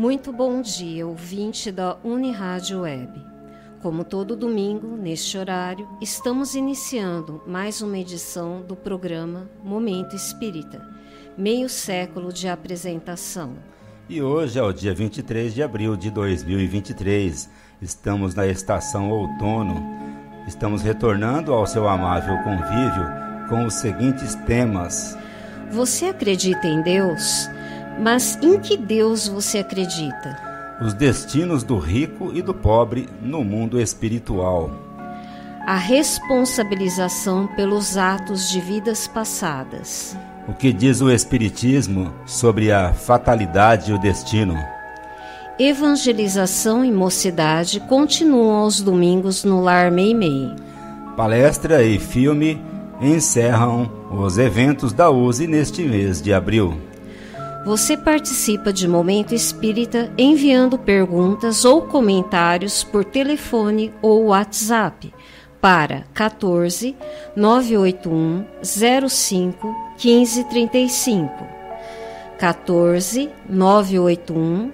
Muito bom dia, ouvinte da Unirádio Web. Como todo domingo, neste horário, estamos iniciando mais uma edição do programa Momento Espírita, meio século de apresentação. E hoje é o dia 23 de abril de 2023. Estamos na estação outono. Estamos retornando ao seu amável convívio com os seguintes temas. Você acredita em Deus? Mas em que Deus você acredita? Os destinos do rico e do pobre no mundo espiritual. A responsabilização pelos atos de vidas passadas. O que diz o Espiritismo sobre a fatalidade e o destino? Evangelização e mocidade continuam aos domingos no Lar Meimei. Palestra e filme encerram os eventos da USE neste mês de abril. Você participa de Momento Espírita enviando perguntas ou comentários por telefone ou WhatsApp para 14 981 05 1535. 14 981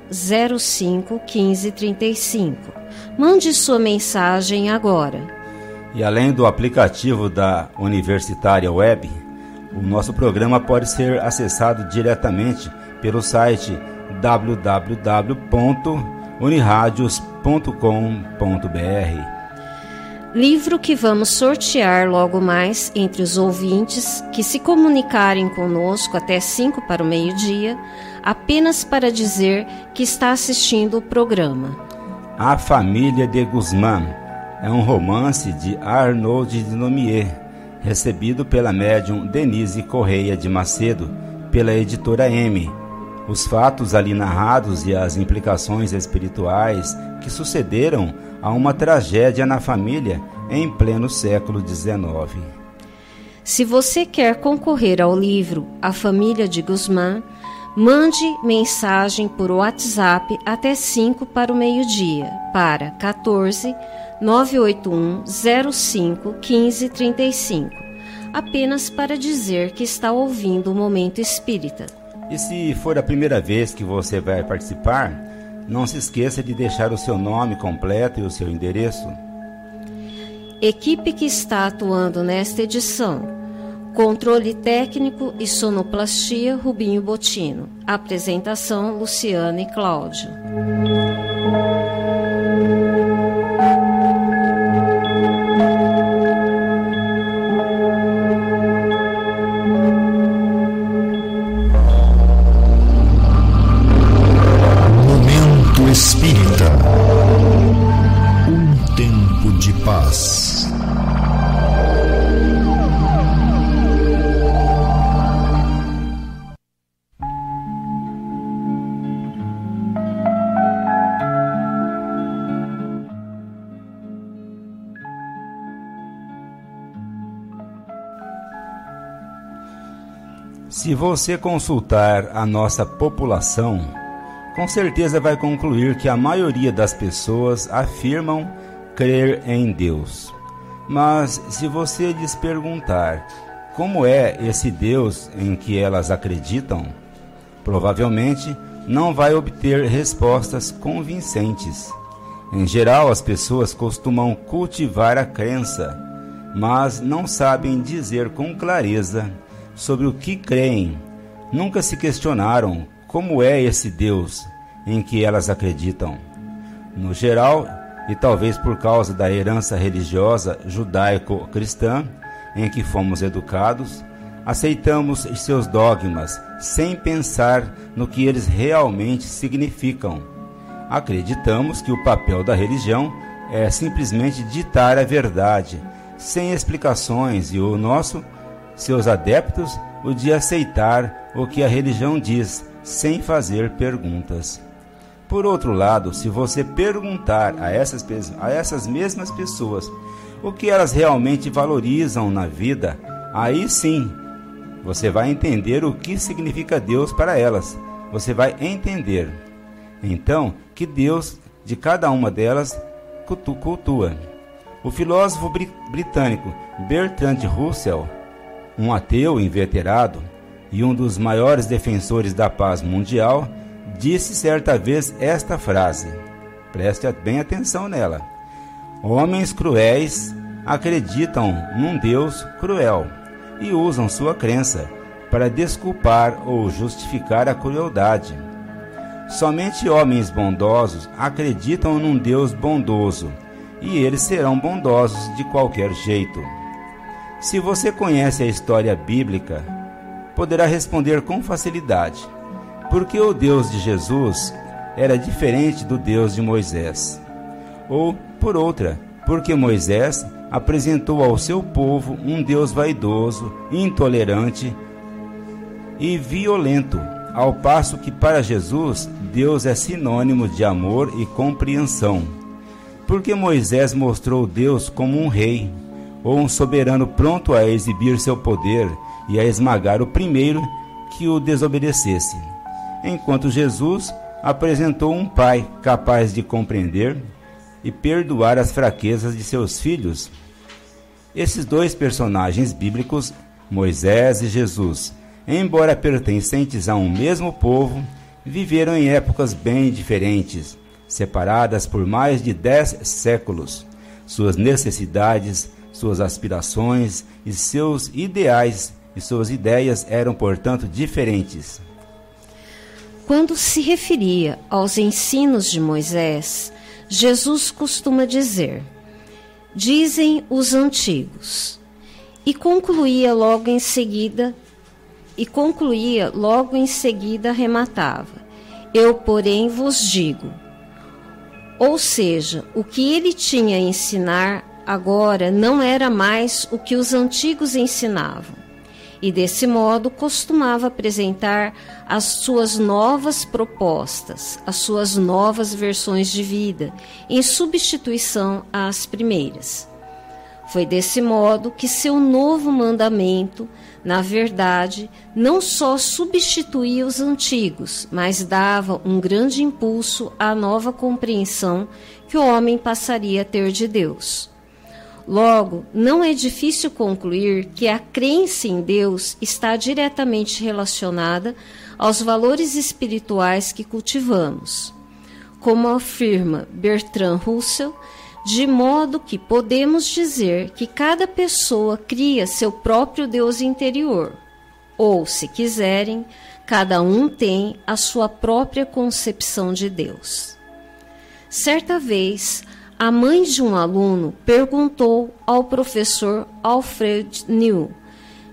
05 1535. Mande sua mensagem agora. E além do aplicativo da Universitária Web, o nosso programa pode ser acessado diretamente pelo site www.uniradios.com.br. Livro que vamos sortear logo mais entre os ouvintes que se comunicarem conosco até 5 para o meio-dia, apenas para dizer que está assistindo o programa. A Família de Guzmán é um romance de Arnaud de Nomier recebido pela médium Denise Correia de Macedo, pela editora M. Os fatos ali narrados e as implicações espirituais que sucederam a uma tragédia na família em pleno século XIX. Se você quer concorrer ao livro A Família de Guzmán, mande mensagem por WhatsApp até 5 para o meio-dia, para 14 981 05 1535, apenas para dizer que está ouvindo o Momento Espírita. E se for a primeira vez que você vai participar, não se esqueça de deixar o seu nome completo e o seu endereço. Equipe que está atuando nesta edição. Controle técnico e sonoplastia Rubinho Botino. Apresentação Luciana e Cláudio. Você consultar a nossa população, com certeza vai concluir que a maioria das pessoas afirmam crer em Deus. Mas se você lhes perguntar como é esse Deus em que elas acreditam, provavelmente não vai obter respostas convincentes. Em geral, as pessoas costumam cultivar a crença, mas não sabem dizer com clareza sobre o que creem, nunca se questionaram como é esse Deus em que elas acreditam. No geral, e talvez por causa da herança religiosa judaico-cristã em que fomos educados, aceitamos seus dogmas sem pensar no que eles realmente significam. Acreditamos que o papel da religião é simplesmente ditar a verdade, sem explicações, e o nosso seus adeptos o de aceitar o que a religião diz, sem fazer perguntas. Por outro lado, se você perguntar a essas, a essas mesmas pessoas o que elas realmente valorizam na vida, aí sim você vai entender o que significa Deus para elas. Você vai entender. Então, que Deus de cada uma delas cultua. O filósofo britânico Bertrand Russell um ateu inveterado e um dos maiores defensores da paz mundial, disse certa vez esta frase. Preste bem atenção nela. Homens cruéis acreditam num Deus cruel e usam sua crença para desculpar ou justificar a crueldade. Somente homens bondosos acreditam num Deus bondoso e eles serão bondosos de qualquer jeito. Se você conhece a história bíblica, poderá responder com facilidade, porque o Deus de Jesus era diferente do Deus de Moisés. Ou, por outra, porque Moisés apresentou ao seu povo um Deus vaidoso, intolerante e violento, ao passo que para Jesus Deus é sinônimo de amor e compreensão. Porque Moisés mostrou Deus como um rei, ou um soberano pronto a exibir seu poder e a esmagar o primeiro que o desobedecesse, enquanto Jesus apresentou um pai capaz de compreender e perdoar as fraquezas de seus filhos. Esses dois personagens bíblicos, Moisés e Jesus, embora pertencentes a um mesmo povo, viveram em épocas bem diferentes, separadas por mais de dez séculos. Suas necessidades, suas aspirações e seus ideais e suas ideias eram, portanto, diferentes. Quando se referia aos ensinos de Moisés, Jesus costuma dizer: Dizem os antigos. E concluía logo em seguida, e concluía logo em seguida rematava: Eu, porém, vos digo. Ou seja, o que ele tinha a ensinar agora não era mais o que os antigos ensinavam e desse modo costumava apresentar as suas novas propostas, as suas novas versões de vida, em substituição às primeiras. Foi desse modo que seu novo mandamento, na verdade, não só substituía os antigos, mas dava um grande impulso à nova compreensão que o homem passaria a ter de Deus. Logo, não é difícil concluir que a crença em Deus está diretamente relacionada aos valores espirituais que cultivamos. Como afirma Bertrand Russell, de modo que podemos dizer que cada pessoa cria seu próprio Deus interior, ou, se quiserem, cada um tem a sua própria concepção de Deus. Certa vez, a mãe de um aluno perguntou ao professor Alfred New,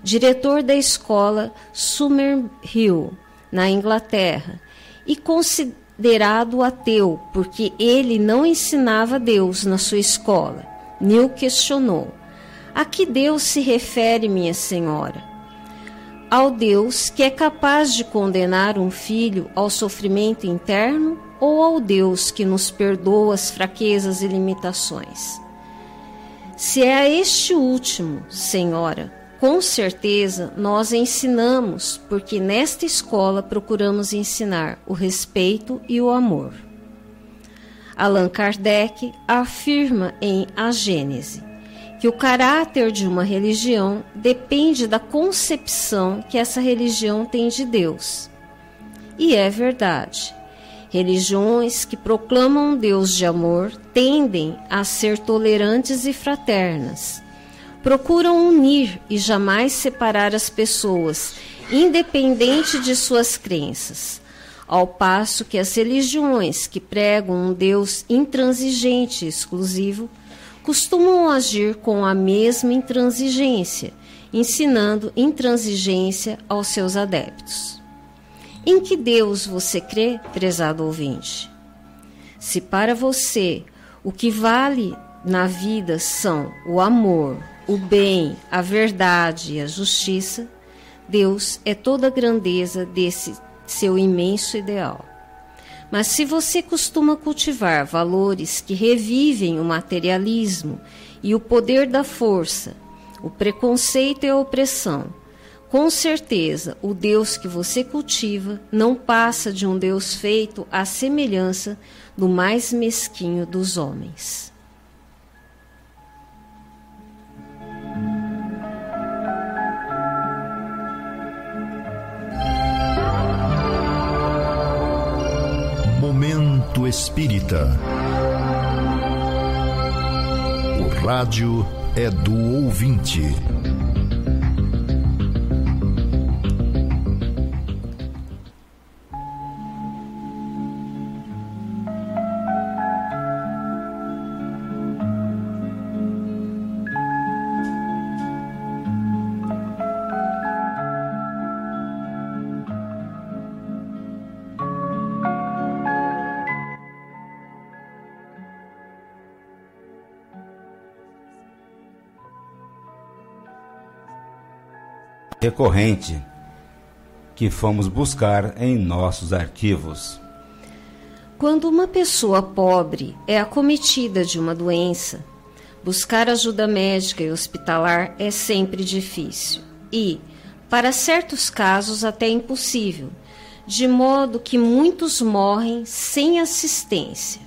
diretor da escola Summerhill, na Inglaterra, e considerado ateu porque ele não ensinava Deus na sua escola. New questionou: A que Deus se refere, minha senhora? Ao Deus que é capaz de condenar um filho ao sofrimento interno ou ao Deus que nos perdoa as fraquezas e limitações? Se é a este último, Senhora, com certeza nós ensinamos, porque nesta escola procuramos ensinar o respeito e o amor. Allan Kardec afirma em A Gênese que o caráter de uma religião depende da concepção que essa religião tem de Deus. E é verdade. Religiões que proclamam um Deus de amor tendem a ser tolerantes e fraternas. Procuram unir e jamais separar as pessoas, independente de suas crenças. Ao passo que as religiões que pregam um Deus intransigente e exclusivo costumam agir com a mesma intransigência, ensinando intransigência aos seus adeptos. Em que Deus você crê, prezado ouvinte? Se para você o que vale na vida são o amor, o bem, a verdade e a justiça, Deus é toda a grandeza desse seu imenso ideal. Mas se você costuma cultivar valores que revivem o materialismo e o poder da força, o preconceito e a opressão, com certeza, o Deus que você cultiva não passa de um Deus feito à semelhança do mais mesquinho dos homens. Movimento Espírita. O rádio é do ouvinte. Recorrente que fomos buscar em nossos arquivos. Quando uma pessoa pobre é acometida de uma doença, buscar ajuda médica e hospitalar é sempre difícil e, para certos casos, até impossível, de modo que muitos morrem sem assistência.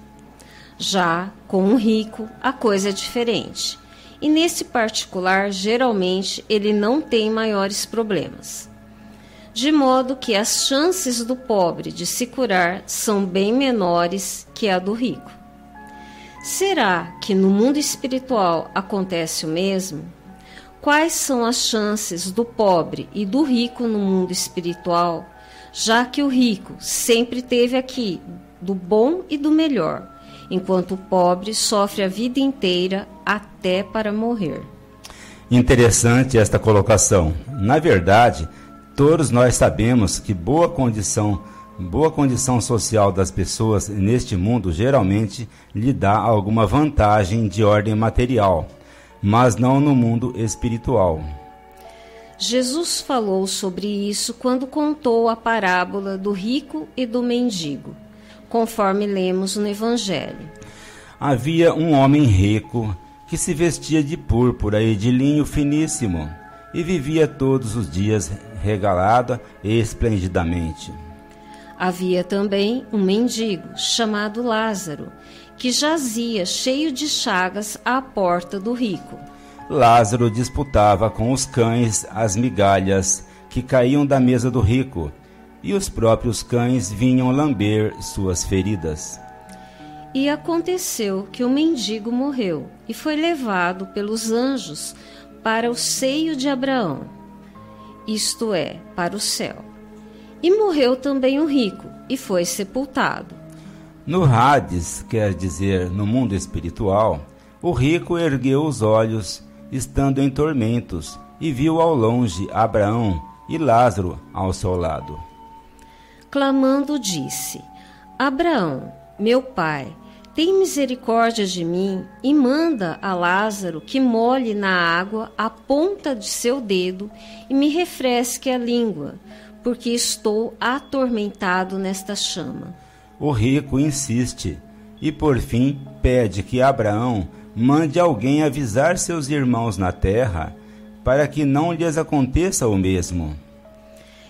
Já com um rico, a coisa é diferente e nesse particular, geralmente, ele não tem maiores problemas. De modo que as chances do pobre de se curar são bem menores que a do rico. Será que no mundo espiritual acontece o mesmo? Quais são as chances do pobre e do rico no mundo espiritual, já que o rico sempre teve aqui do bom e do melhor? Enquanto o pobre sofre a vida inteira até para morrer. Interessante esta colocação. Na verdade, todos nós sabemos que boa condição, boa condição social das pessoas neste mundo geralmente lhe dá alguma vantagem de ordem material, mas não no mundo espiritual. Jesus falou sobre isso quando contou a parábola do rico e do mendigo conforme lemos no Evangelho. Havia um homem rico que se vestia de púrpura e de linho finíssimo e vivia todos os dias regalado e esplendidamente. Havia também um mendigo chamado Lázaro, que jazia cheio de chagas à porta do rico. Lázaro disputava com os cães as migalhas que caíam da mesa do rico e os próprios cães vinham lamber suas feridas. E aconteceu que o mendigo morreu e foi levado pelos anjos para o seio de Abraão, isto é, para o céu. E morreu também o rico e foi sepultado. No Hades, quer dizer, no mundo espiritual, o rico ergueu os olhos, estando em tormentos, e viu ao longe Abraão e Lázaro ao seu lado clamando, disse: Abraão, meu pai, tem misericórdia de mim e manda a Lázaro que molhe na água a ponta de seu dedo e me refresque a língua, porque estou atormentado nesta chama. O rico insiste e, por fim, pede que Abraão mande alguém avisar seus irmãos na terra para que não lhes aconteça o mesmo.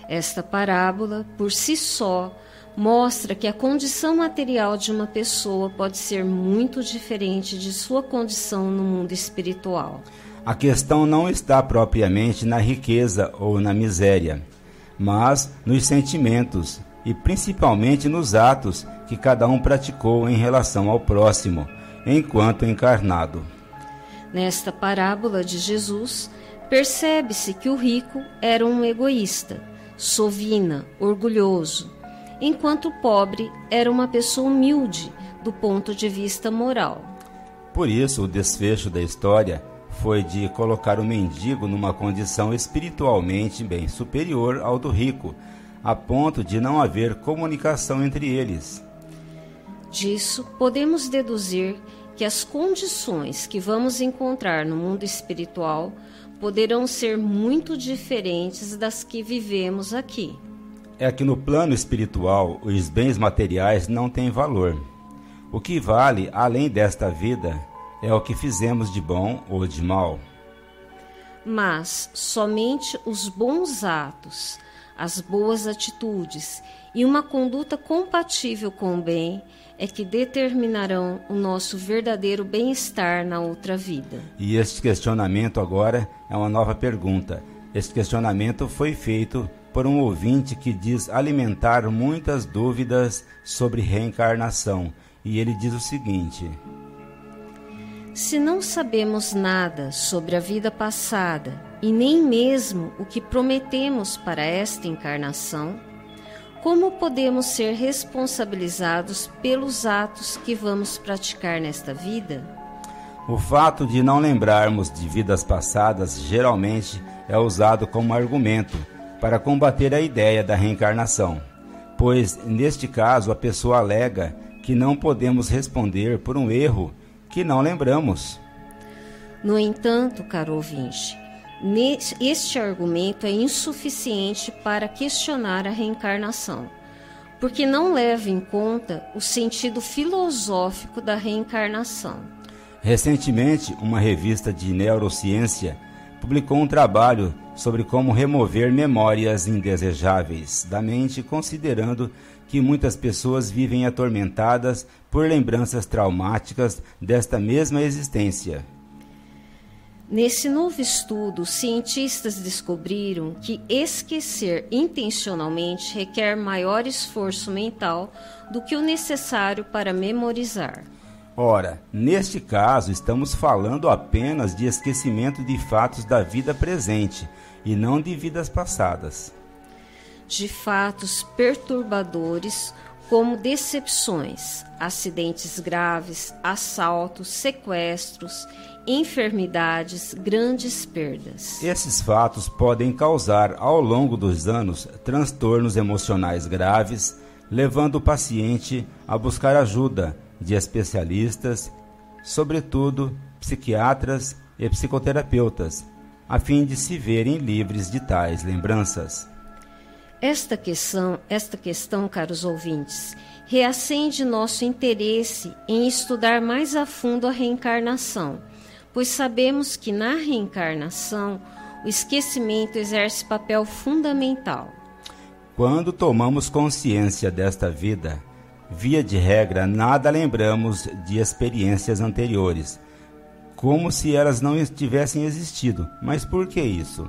Esta parábola, por si só, mostra que a condição material de uma pessoa pode ser muito diferente de sua condição no mundo espiritual. A questão não está propriamente na riqueza ou na miséria, mas nos sentimentos e principalmente nos atos que cada um praticou em relação ao próximo, enquanto encarnado. Nesta parábola de Jesus, percebe-se que o rico era um egoísta sovina, orgulhoso, enquanto o pobre era uma pessoa humilde do ponto de vista moral. Por isso, o desfecho da história foi de colocar o mendigo numa condição espiritualmente bem superior ao do rico, a ponto de não haver comunicação entre eles. Disso, podemos deduzir que as condições que vamos encontrar no mundo espiritual poderão ser muito diferentes das que vivemos aqui. É que no plano espiritual os bens materiais não têm valor. O que vale além desta vida é o que fizemos de bom ou de mal. Mas somente os bons atos, as boas atitudes e uma conduta compatível com o bem é que determinarão o nosso verdadeiro bem-estar na outra vida. E este questionamento agora é uma nova pergunta. Este questionamento foi feito por um ouvinte que diz alimentar muitas dúvidas sobre reencarnação. E ele diz o seguinte: Se não sabemos nada sobre a vida passada e nem mesmo o que prometemos para esta encarnação, como podemos ser responsabilizados pelos atos que vamos praticar nesta vida? O fato de não lembrarmos de vidas passadas geralmente é usado como argumento para combater a ideia da reencarnação, pois, neste caso, a pessoa alega que não podemos responder por um erro que não lembramos. No entanto, caro ouvinte, este argumento é insuficiente para questionar a reencarnação, porque não leva em conta o sentido filosófico da reencarnação. Recentemente, uma revista de neurociência publicou um trabalho sobre como remover memórias indesejáveis da mente, considerando que muitas pessoas vivem atormentadas por lembranças traumáticas desta mesma existência. Nesse novo estudo, cientistas descobriram que esquecer intencionalmente requer maior esforço mental do que o necessário para memorizar. Ora, neste caso, estamos falando apenas de esquecimento de fatos da vida presente e não de vidas passadas. De fatos perturbadores como decepções, acidentes graves, assaltos, sequestros, enfermidades, grandes perdas. Esses fatos podem causar, ao longo dos anos, transtornos emocionais graves, levando o paciente a buscar ajuda de especialistas, sobretudo psiquiatras e psicoterapeutas, a fim de se verem livres de tais lembranças. Esta questão, esta questão, caros ouvintes, reacende nosso interesse em estudar mais a fundo a reencarnação pois sabemos que na reencarnação o esquecimento exerce papel fundamental. Quando tomamos consciência desta vida, via de regra, nada lembramos de experiências anteriores, como se elas não tivessem existido. Mas por que isso?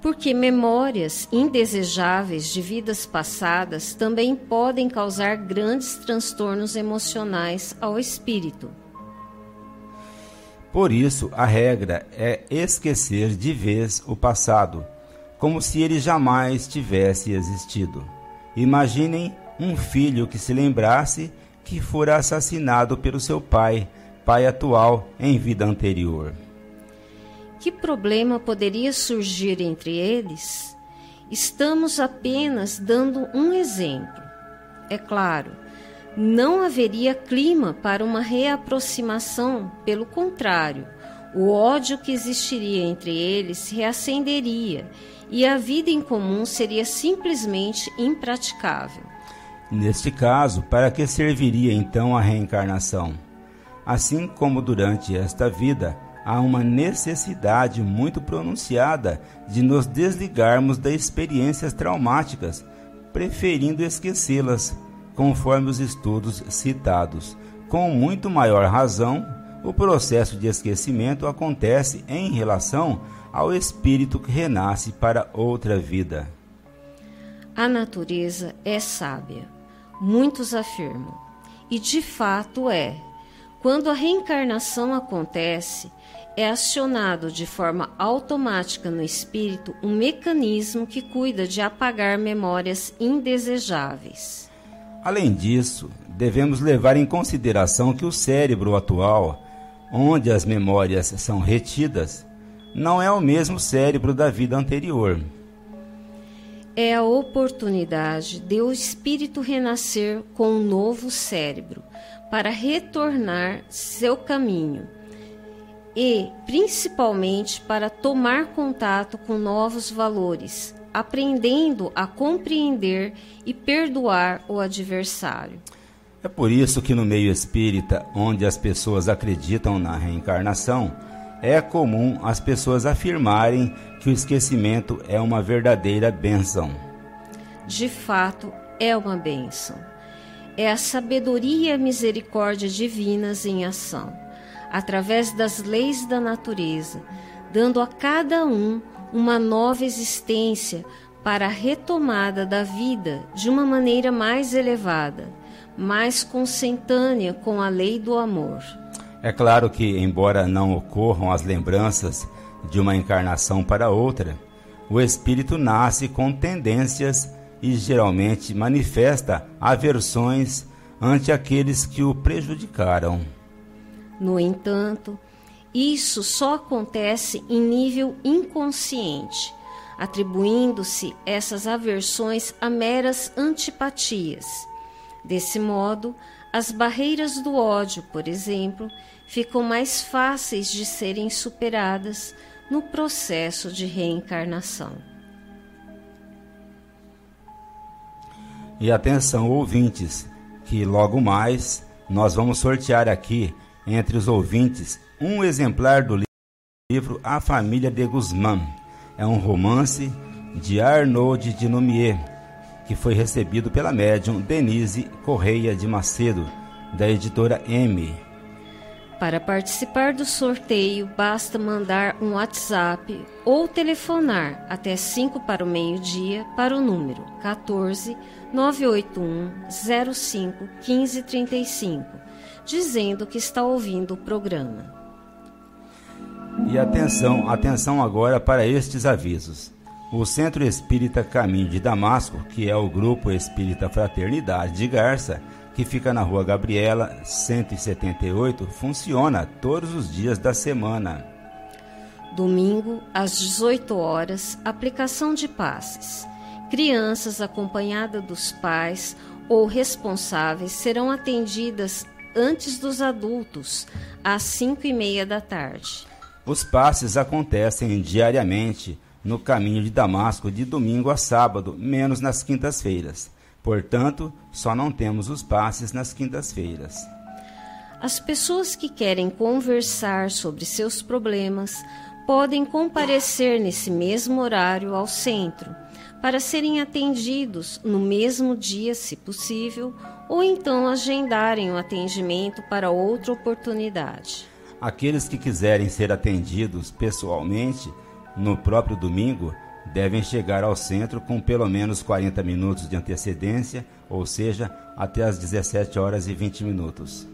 Porque memórias indesejáveis de vidas passadas também podem causar grandes transtornos emocionais ao espírito. Por isso, a regra é esquecer de vez o passado, como se ele jamais tivesse existido. Imaginem um filho que se lembrasse que fora assassinado pelo seu pai, pai atual, em vida anterior. Que problema poderia surgir entre eles? Estamos apenas dando um exemplo. É claro, não haveria clima para uma reaproximação, pelo contrário, o ódio que existiria entre eles reacenderia e a vida em comum seria simplesmente impraticável. Neste caso, para que serviria então a reencarnação? Assim como durante esta vida, há uma necessidade muito pronunciada de nos desligarmos das experiências traumáticas, preferindo esquecê-las conforme os estudos citados. Com muito maior razão, o processo de esquecimento acontece em relação ao espírito que renasce para outra vida. A natureza é sábia, muitos afirmam, e de fato é. Quando a reencarnação acontece, é acionado de forma automática no espírito um mecanismo que cuida de apagar memórias indesejáveis. Além disso, devemos levar em consideração que o cérebro atual, onde as memórias são retidas, não é o mesmo cérebro da vida anterior. É a oportunidade de o espírito renascer com um novo cérebro para retornar seu caminho e, principalmente, para tomar contato com novos valores, aprendendo a compreender e perdoar o adversário. É por isso que no meio espírita, onde as pessoas acreditam na reencarnação, é comum as pessoas afirmarem que o esquecimento é uma verdadeira bênção. De fato, é uma bênção. É a sabedoria e a misericórdia divinas em ação, através das leis da natureza, dando a cada um uma nova existência para a retomada da vida de uma maneira mais elevada, mais consentânea com a lei do amor. É claro que, embora não ocorram as lembranças de uma encarnação para outra, o espírito nasce com tendências e geralmente manifesta aversões ante aqueles que o prejudicaram. No entanto, isso só acontece em nível inconsciente, atribuindo-se essas aversões a meras antipatias. Desse modo, as barreiras do ódio, por exemplo, ficam mais fáceis de serem superadas no processo de reencarnação. E atenção, ouvintes, que logo mais nós vamos sortear aqui entre os ouvintes um exemplar do livro A Família de Guzmán. É um romance de Arnaud de Nomier, que foi recebido pela médium Denise Correia de Macedo, da editora M. Para participar do sorteio, basta mandar um WhatsApp ou telefonar até 5 para o meio-dia para o número 14 981 05 1535, dizendo que está ouvindo o programa. E atenção, atenção agora para estes avisos. O Centro Espírita Caminho de Damasco, que é o grupo Espírita Fraternidade de Garça, que fica na Rua Gabriela, 178, funciona todos os dias da semana. Domingo, às 18 horas, aplicação de passes. Crianças acompanhadas dos pais ou responsáveis serão atendidas antes dos adultos, às 5 e meia da tarde. Os passes acontecem diariamente no caminho de Damasco de domingo a sábado, menos nas quintas-feiras. Portanto, só não temos os passes nas quintas-feiras. As pessoas que querem conversar sobre seus problemas podem comparecer nesse mesmo horário ao centro para serem atendidos no mesmo dia, se possível, ou então agendarem o atendimento para outra oportunidade. Aqueles que quiserem ser atendidos pessoalmente no próprio domingo devem chegar ao centro com pelo menos 40 minutos de antecedência, ou seja, até às 17 horas e 20 minutos.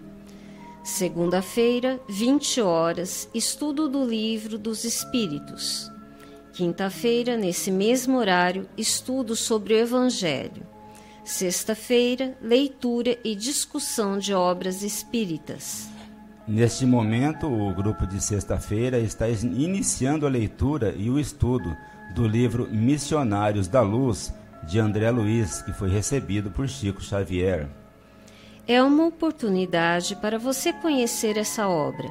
Segunda-feira, 20 horas, estudo do livro dos Espíritos. Quinta-feira, nesse mesmo horário, estudo sobre o Evangelho. Sexta-feira, leitura e discussão de obras espíritas. Neste momento, o grupo de sexta-feira está iniciando a leitura e o estudo do livro Missionários da Luz, de André Luiz, que foi recebido por Chico Xavier. É uma oportunidade para você conhecer essa obra,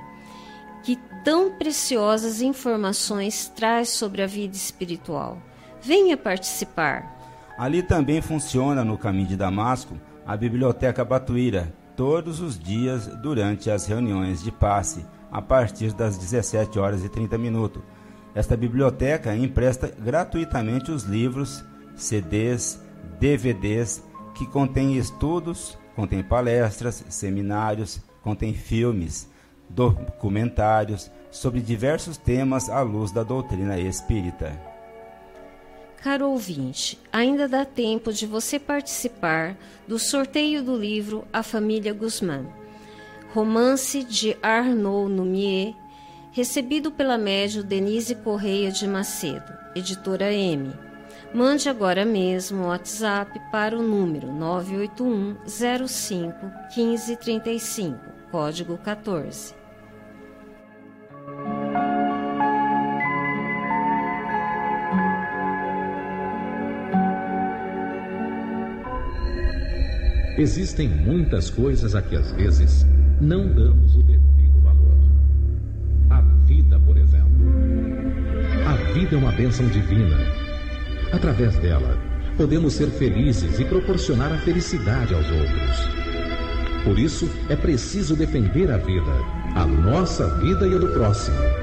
que tão preciosas informações traz sobre a vida espiritual. Venha participar. Ali também funciona no caminho de Damasco a Biblioteca Batuíra, todos os dias durante as reuniões de passe, a partir das 17 horas e 30 minutos esta biblioteca empresta gratuitamente os livros, CDs, DVDs que contêm estudos, contém palestras, seminários, contém filmes, documentários sobre diversos temas à luz da doutrina espírita. Caro ouvinte, ainda dá tempo de você participar do sorteio do livro A Família Guzmán, romance de Arnaud Numier, Recebido pela médio Denise Correia de Macedo, editora M. Mande agora mesmo o WhatsApp para o número 981 05 1535, código 14. Existem muitas coisas a que às vezes não damos o devido vida é uma bênção divina. Através dela, podemos ser felizes e proporcionar a felicidade aos outros. Por isso, é preciso defender a vida, a nossa vida e a do próximo.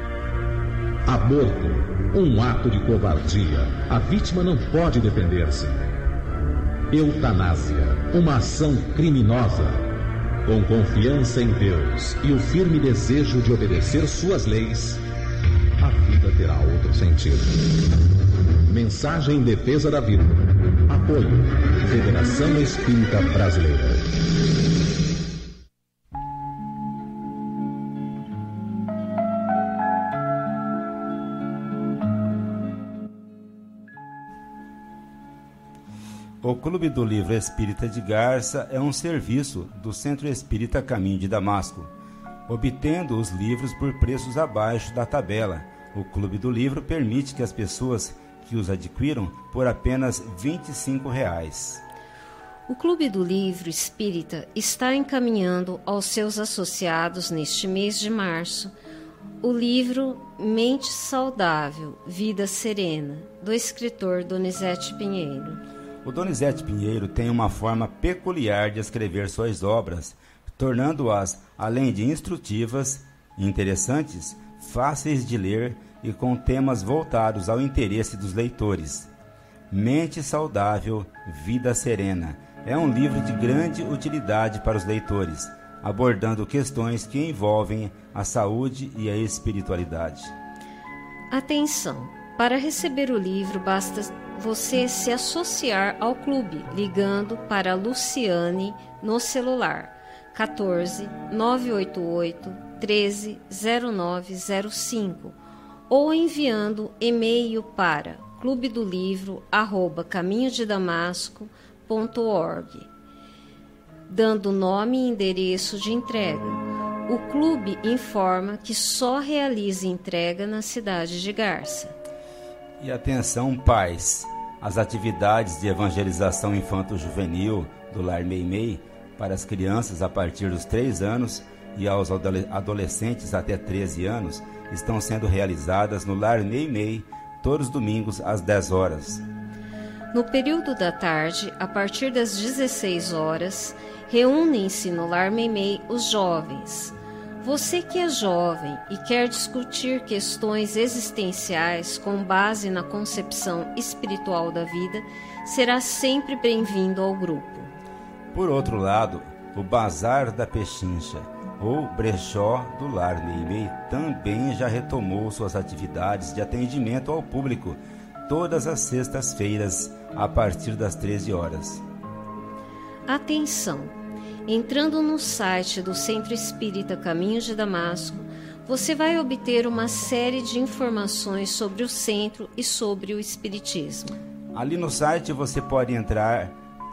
Aborto, um ato de covardia. A vítima não pode defender-se. Eutanásia, uma ação criminosa. Com confiança em Deus e o firme desejo de obedecer suas leis, a vida terá outro sentido. Mensagem em defesa da vida. Apoio. Federação Espírita Brasileira. O Clube do Livro Espírita de Garça é um serviço do Centro Espírita Caminho de Damasco, obtendo os livros por preços abaixo da tabela. O Clube do Livro permite que as pessoas que os adquiram por apenas 25 reais. O Clube do Livro Espírita está encaminhando aos seus associados neste mês de março o livro Mente Saudável, Vida Serena, do escritor Donizete Pinheiro. O Donizete Pinheiro tem uma forma peculiar de escrever suas obras, tornando-as, além de instrutivas interessantes, fáceis de ler e com temas voltados ao interesse dos leitores. Mente Saudável, Vida Serena é um livro de grande utilidade para os leitores, abordando questões que envolvem a saúde e a espiritualidade. Atenção! Para receber o livro, basta você se associar ao clube ligando para Luciane no celular 14 988 13 0905 ou enviando e-mail para clube do livro arroba caminho dando nome e endereço de entrega. O clube informa que só realiza entrega na cidade de Garça. E atenção, pais! As atividades de evangelização infanto-juvenil do Lar Meimei para as crianças a partir dos 3 anos e aos adolescentes até 13 anos estão sendo realizadas no Lar Meimei todos os domingos às 10 horas. No período da tarde, a partir das 16 horas, reúnem-se no Lar Meimei os jovens você que é jovem e quer discutir questões existenciais com base na concepção espiritual da vida, será sempre bem-vindo ao grupo. Por outro lado, o Bazar da Pechincha, ou Brechó do Lar Meimei, também já retomou suas atividades de atendimento ao público todas as sextas-feiras, a partir das 13 horas. Atenção! Entrando no site do Centro Espírita Caminho de Damasco, você vai obter uma série de informações sobre o centro e sobre o Espiritismo. Ali no site você pode entrar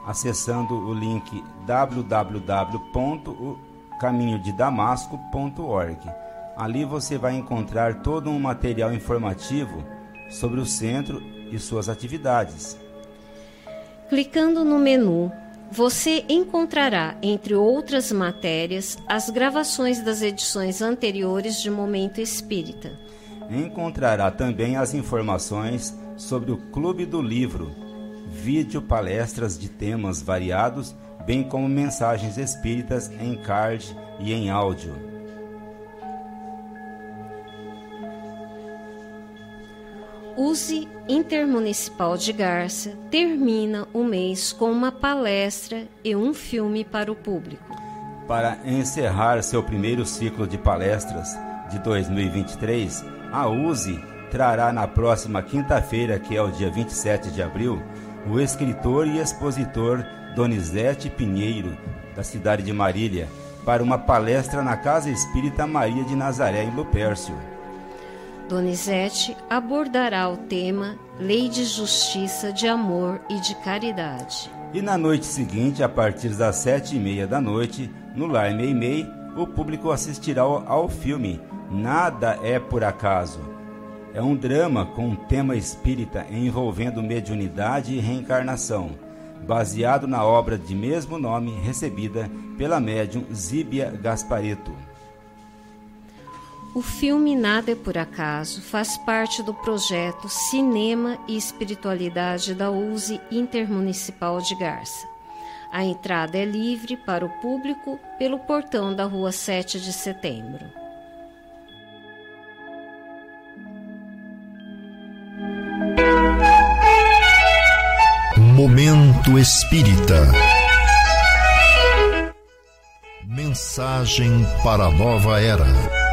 acessando o link www.caminhodedamasco.org. Ali você vai encontrar todo um material informativo sobre o centro e suas atividades. Clicando no menu você encontrará, entre outras matérias, as gravações das edições anteriores de Momento Espírita. Encontrará também as informações sobre o Clube do Livro, vídeo palestras de temas variados, bem como mensagens espíritas em card e em áudio. USE Intermunicipal de Garça termina o mês com uma palestra e um filme para o público. Para encerrar seu primeiro ciclo de palestras de 2023, a USE trará na próxima quinta-feira, que é o dia 27 de abril, o escritor e expositor Donizete Pinheiro, da cidade de Marília, para uma palestra na Casa Espírita Maria de Nazaré, em Lupércio. Donizete abordará o tema Lei de Justiça, de Amor e de Caridade. E na noite seguinte, a partir das sete e meia da noite, no Lar Meimei, o público assistirá ao filme Nada é por Acaso. É um drama com um tema espírita envolvendo mediunidade e reencarnação, baseado na obra de mesmo nome recebida pela médium Zíbia Gaspareto. O filme Nada é por Acaso faz parte do projeto Cinema e Espiritualidade da USE Intermunicipal de Garça. A entrada é livre para o público pelo portão da rua 7 de setembro. Momento Espírita. Mensagem para a nova era.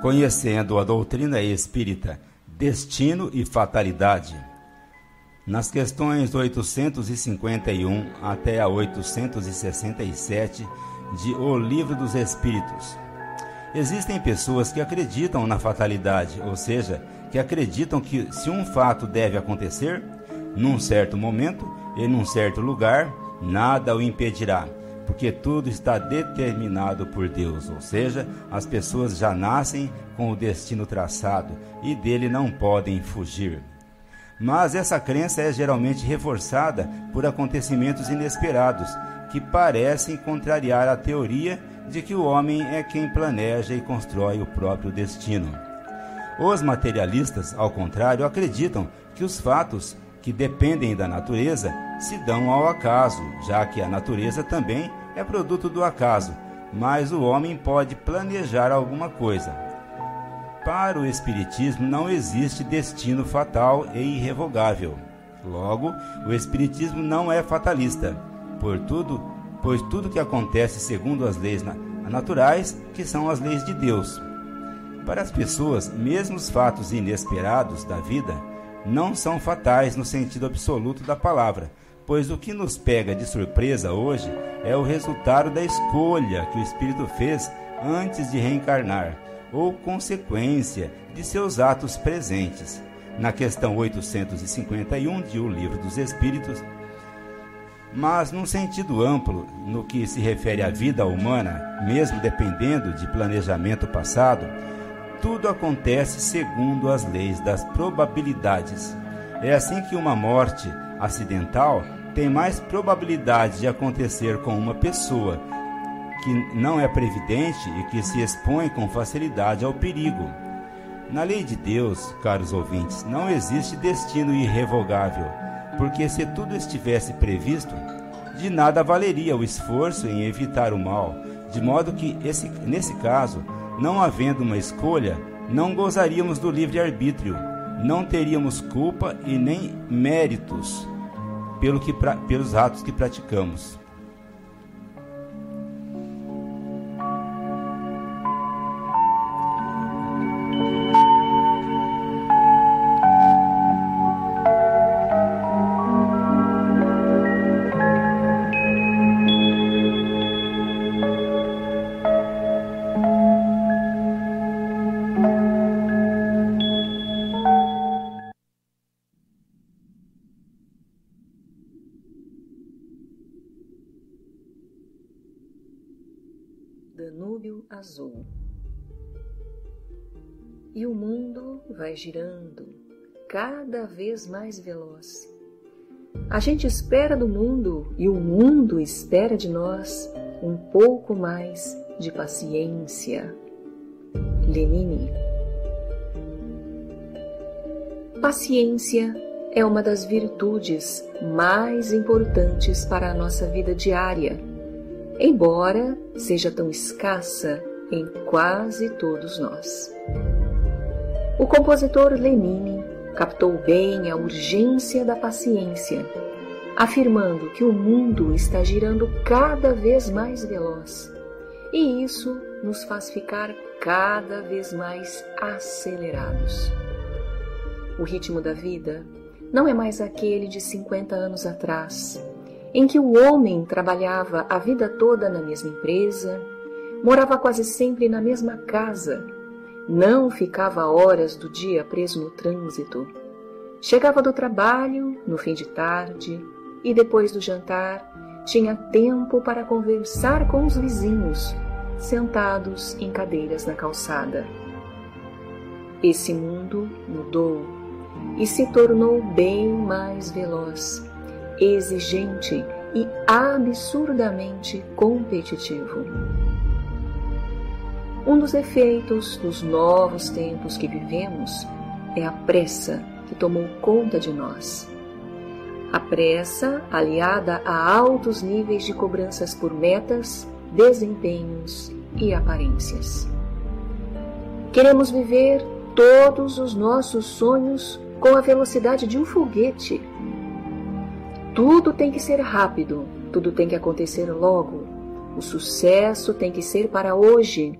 Conhecendo a doutrina espírita, destino e fatalidade nas questões 851 até a 867 de O Livro dos Espíritos. Existem pessoas que acreditam na fatalidade, ou seja, que acreditam que se um fato deve acontecer, num certo momento e num certo lugar, nada o impedirá, porque tudo está determinado por Deus, ou seja, as pessoas já nascem com o destino traçado e dele não podem fugir. Mas essa crença é geralmente reforçada por acontecimentos inesperados que parecem contrariar a teoria de que o homem é quem planeja e constrói o próprio destino. Os materialistas, ao contrário, acreditam que os fatos que dependem da natureza se dão ao acaso, já que a natureza também é produto do acaso, mas o homem pode planejar alguma coisa. Para o Espiritismo não existe destino fatal e irrevogável. Logo, o Espiritismo não é fatalista, por tudo, pois tudo que acontece segundo as leis naturais, que são as leis de Deus. Para as pessoas, mesmo os fatos inesperados da vida não são fatais no sentido absoluto da palavra, pois o que nos pega de surpresa hoje é o resultado da escolha que o espírito fez antes de reencarnar ou consequência de seus atos presentes. Na questão 851 de O Livro dos Espíritos, mas num sentido amplo, no que se refere à vida humana, mesmo dependendo de planejamento passado, tudo acontece segundo as leis das probabilidades. É assim que uma morte acidental tem mais probabilidade de acontecer com uma pessoa que não é previdente e que se expõe com facilidade ao perigo. Na lei de Deus, caros ouvintes, não existe destino irrevogável, porque se tudo estivesse previsto, de nada valeria o esforço em evitar o mal, de modo que, esse, nesse caso, não havendo uma escolha, não gozaríamos do livre-arbítrio, não teríamos culpa e nem méritos pelo que, pelos atos que praticamos. Vai girando, cada vez mais veloz. A gente espera do mundo e o mundo espera de nós um pouco mais de paciência. Lenine. Paciência é uma das virtudes mais importantes para a nossa vida diária embora seja tão escassa em quase todos nós. O compositor Lenine captou bem a urgência da paciência, afirmando que o mundo está girando cada vez mais veloz e isso nos faz ficar cada vez mais acelerados. O ritmo da vida não é mais aquele de 50 anos atrás, em que o homem trabalhava a vida toda na mesma empresa, morava quase sempre na mesma casa, não ficava horas do dia preso no trânsito. Chegava do trabalho no fim de tarde e depois do jantar tinha tempo para conversar com os vizinhos, sentados em cadeiras na calçada. Esse mundo mudou e se tornou bem mais veloz exigente e absurdamente competitivo. Um dos efeitos dos novos tempos que vivemos é a pressa que tomou conta de nós. A pressa, aliada a altos níveis de cobranças por metas, desempenhos e aparências. Queremos viver todos os nossos sonhos com a velocidade de um foguete. Tudo tem que ser rápido, tudo tem que acontecer logo. O sucesso tem que ser para hoje.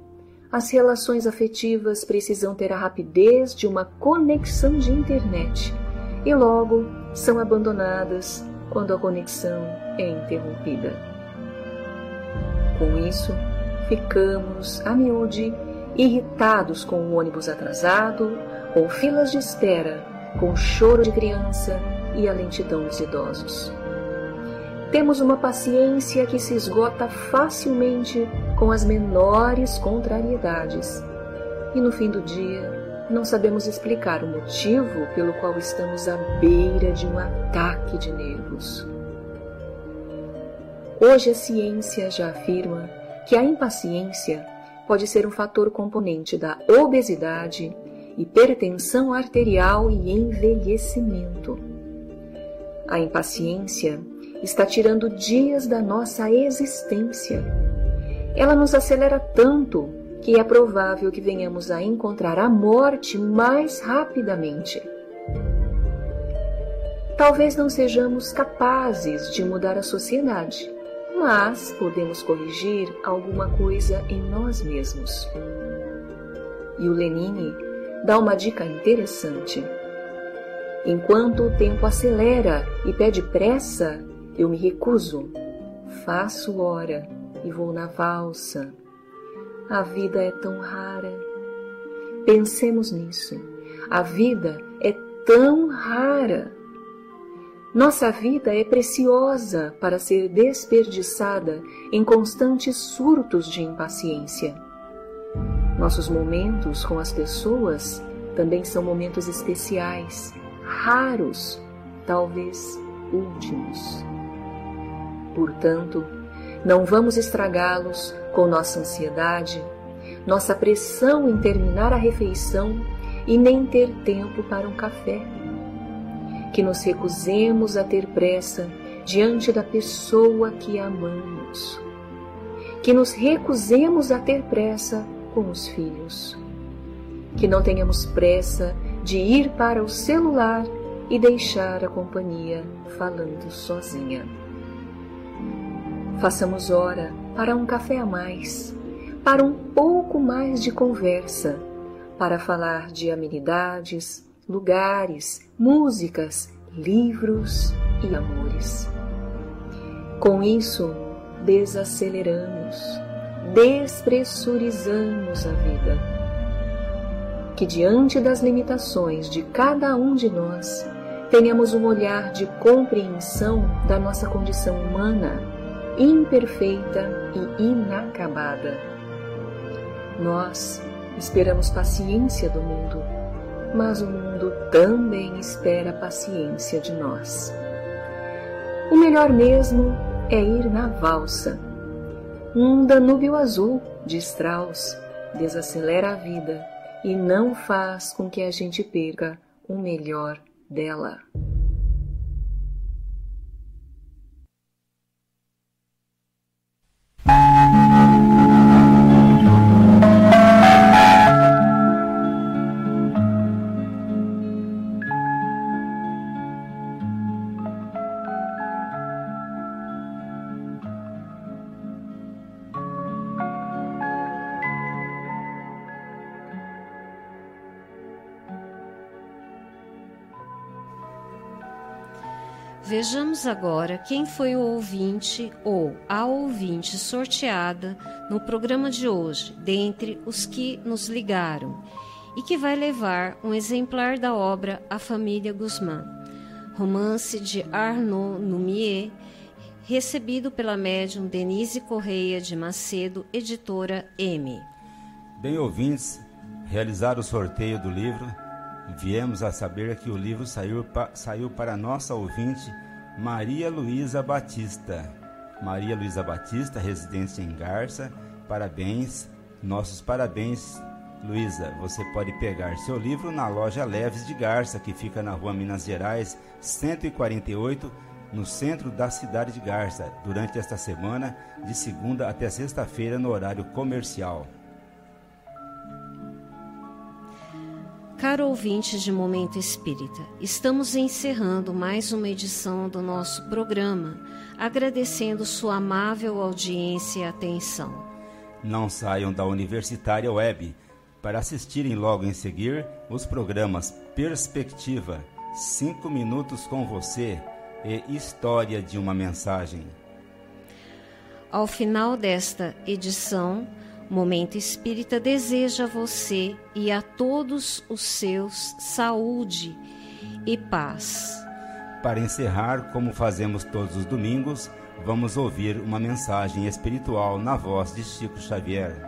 As relações afetivas precisam ter a rapidez de uma conexão de internet e logo são abandonadas quando a conexão é interrompida. Com isso, ficamos a miúde irritados com o ônibus atrasado, com filas de espera, com choro de criança e a lentidão dos idosos. Temos uma paciência que se esgota facilmente com as menores contrariedades. E no fim do dia, não sabemos explicar o motivo pelo qual estamos à beira de um ataque de nervos. Hoje a ciência já afirma que a impaciência pode ser um fator componente da obesidade, hipertensão arterial e envelhecimento. A impaciência está tirando dias da nossa existência. Ela nos acelera tanto que é provável que venhamos a encontrar a morte mais rapidamente. Talvez não sejamos capazes de mudar a sociedade, mas podemos corrigir alguma coisa em nós mesmos. E o Lenine dá uma dica interessante. Enquanto o tempo acelera e pede pressa, eu me recuso. Faço hora e vou na valsa. A vida é tão rara. Pensemos nisso. A vida é tão rara. Nossa vida é preciosa para ser desperdiçada em constantes surtos de impaciência. Nossos momentos com as pessoas também são momentos especiais, raros, talvez últimos. Portanto, não vamos estragá-los com nossa ansiedade, nossa pressão em terminar a refeição e nem ter tempo para um café. Que nos recusemos a ter pressa diante da pessoa que amamos, que nos recusemos a ter pressa com os filhos, que não tenhamos pressa de ir para o celular e deixar a companhia falando sozinha. Façamos hora para um café a mais, para um pouco mais de conversa, para falar de amenidades, lugares, músicas, livros e amores. Com isso, desaceleramos, despressurizamos a vida. Que diante das limitações de cada um de nós, tenhamos um olhar de compreensão da nossa condição humana, imperfeita e inacabada. Nós esperamos paciência do mundo mas o mundo também espera paciência de nós. O melhor mesmo é ir na valsa. Um Danúbio azul de Strauss desacelera a vida e não faz com que a gente perca o melhor dela. Agora quem foi o ouvinte ou a ouvinte sorteada no programa de hoje, dentre os que nos ligaram, e que vai levar um exemplar da obra A Família Guzmán, romance de Arnaud Numier, recebido pela médium Denise Correia de Macedo, editora M. Bem ouvintes, realizar o sorteio do livro viemos a saber que o livro saiu, pa, saiu para nossa ouvinte Maria Luísa Batista. Maria Luísa Batista, residência em Garça. Parabéns, nossos parabéns, Luísa. Você pode pegar seu livro na loja Leves de Garça, que fica na rua Minas Gerais, 148, no centro da cidade de Garça, durante esta semana, de segunda até sexta-feira, no horário comercial. Caro ouvinte de Momento Espírita, estamos encerrando mais uma edição do nosso programa, agradecendo sua amável audiência e atenção. Não saiam da Universitária Web para assistirem logo em seguir os programas Perspectiva, 5 minutos com você e História de uma Mensagem. Ao final desta edição, Momento Espírita deseja a você e a todos os seus saúde e paz. Para encerrar, como fazemos todos os domingos, vamos ouvir uma mensagem espiritual na voz de Chico Xavier.